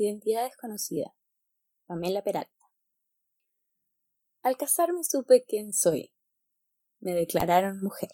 Identidad desconocida. Pamela Peralta. Al casarme supe quién soy. Me declararon mujer.